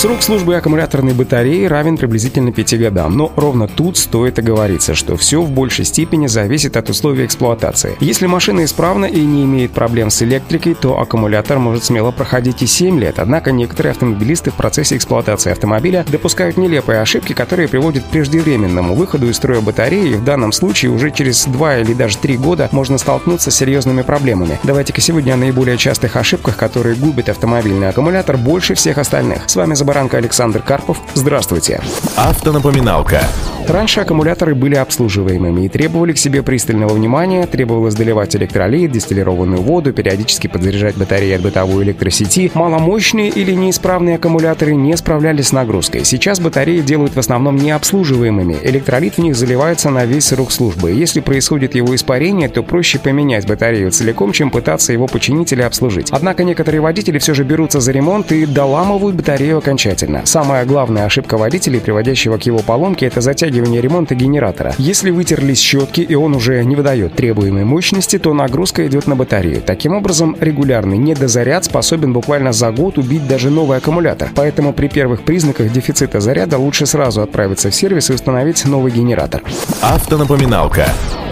Срок службы аккумуляторной батареи равен приблизительно 5 годам, но ровно тут стоит оговориться, что все в большей степени зависит от условий эксплуатации. Если машина исправна и не имеет проблем с электрикой, то аккумулятор может смело проходить и 7 лет, однако некоторые автомобилисты в процессе эксплуатации автомобиля допускают нелепые ошибки, которые приводят к преждевременному выходу из строя батареи, и в данном случае уже через 2 или даже 3 года можно столкнуться с серьезными проблемами. Давайте-ка сегодня о наиболее частых ошибках, которые губят автомобильный аккумулятор больше всех остальных. С вами Забаранка Александр Карпов. Здравствуйте. Автонапоминалка. Раньше аккумуляторы были обслуживаемыми и требовали к себе пристального внимания, требовалось доливать электролит, дистиллированную воду, периодически подзаряжать батареи от бытовой электросети. Маломощные или неисправные аккумуляторы не справлялись с нагрузкой. Сейчас батареи делают в основном необслуживаемыми. Электролит в них заливается на весь срок службы. Если происходит его испарение, то проще поменять батарею целиком, чем пытаться его починить или обслужить. Однако некоторые водители все же берутся за ремонт и доламывают батарею окончательно. Самая главная ошибка водителей, приводящего к его поломке, это затягивание ремонта генератора. Если вытерлись щетки и он уже не выдает требуемой мощности, то нагрузка идет на батарею. Таким образом, регулярный недозаряд способен буквально за год убить даже новый аккумулятор. Поэтому при первых признаках дефицита заряда лучше сразу отправиться в сервис и установить новый генератор. Автонапоминалка.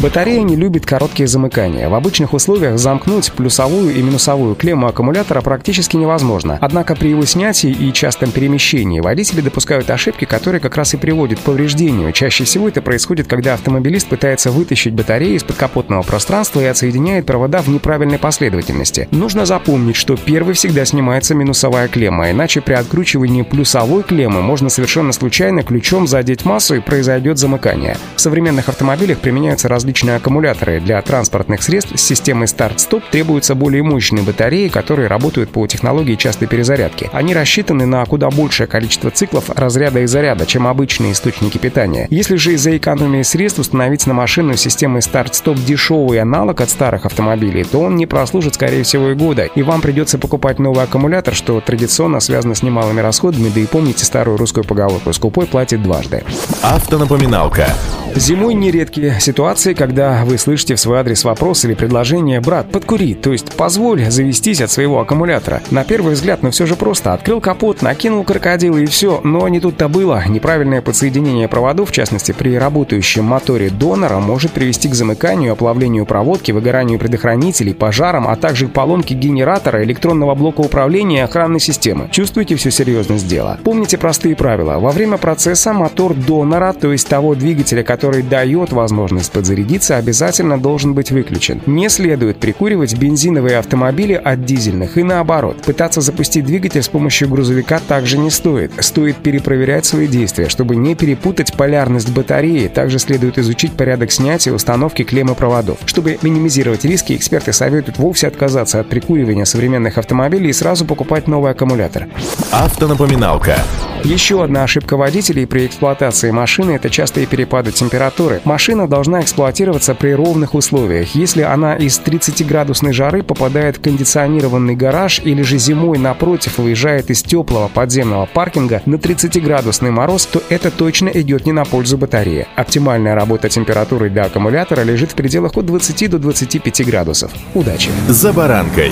Батарея не любит короткие замыкания. В обычных условиях замкнуть плюсовую и минусовую клемму аккумулятора практически невозможно. Однако при его снятии и частом перемещении водители допускают ошибки, которые как раз и приводят к повреждению. Чаще всего это происходит, когда автомобилист пытается вытащить батарею из подкапотного пространства и отсоединяет провода в неправильной последовательности. Нужно запомнить, что первый всегда снимается минусовая клемма, иначе при откручивании плюсовой клеммы можно совершенно случайно ключом задеть массу и произойдет замыкание. В современных автомобилях применяются различные аккумуляторы. Для транспортных средств с системой старт-стоп требуются более мощные батареи, которые работают по технологии частой перезарядки. Они рассчитаны на куда большее количество циклов разряда и заряда, чем обычные источники питания. Если же из-за экономии средств установить на машину системой старт-стоп дешевый аналог от старых автомобилей, то он не прослужит, скорее всего, и года, и вам придется покупать новый аккумулятор, что традиционно связано с немалыми расходами, да и помните старую русскую поговорку «скупой платит дважды». Автонапоминалка. Зимой нередки ситуации, когда вы слышите в свой адрес вопрос или предложение «брат, подкури», то есть «позволь завестись от своего аккумулятора». На первый взгляд, но все же просто. Открыл капот, накинул крокодил и все. Но не тут-то было. Неправильное подсоединение проводов, в частности при работающем моторе донора, может привести к замыканию, оплавлению проводки, выгоранию предохранителей, пожарам, а также к поломке генератора, электронного блока управления и охранной системы. Чувствуете всю серьезность дела? Помните простые правила. Во время процесса мотор донора, то есть того двигателя, который дает возможность подзарядиться, обязательно должен быть выключен. Не следует прикуривать бензиновые автомобили от дизельных и наоборот. Пытаться запустить двигатель с помощью грузовика также не стоит. Стоит перепроверять свои действия, чтобы не перепутать полярность батареи. Также следует изучить порядок снятия и установки клеммы проводов. Чтобы минимизировать риски, эксперты советуют вовсе отказаться от прикуривания современных автомобилей и сразу покупать новый аккумулятор. Автонапоминалка. Еще одна ошибка водителей при эксплуатации машины – это частые перепады температуры. Машина должна эксплуатироваться при ровных условиях. Если она из 30-градусной жары попадает в кондиционированный гараж или же зимой напротив выезжает из теплого подземного паркинга на 30-градусный мороз, то это точно идет не на пользу батареи. Оптимальная работа температуры для аккумулятора лежит в пределах от 20 до 25 градусов. Удачи! За баранкой.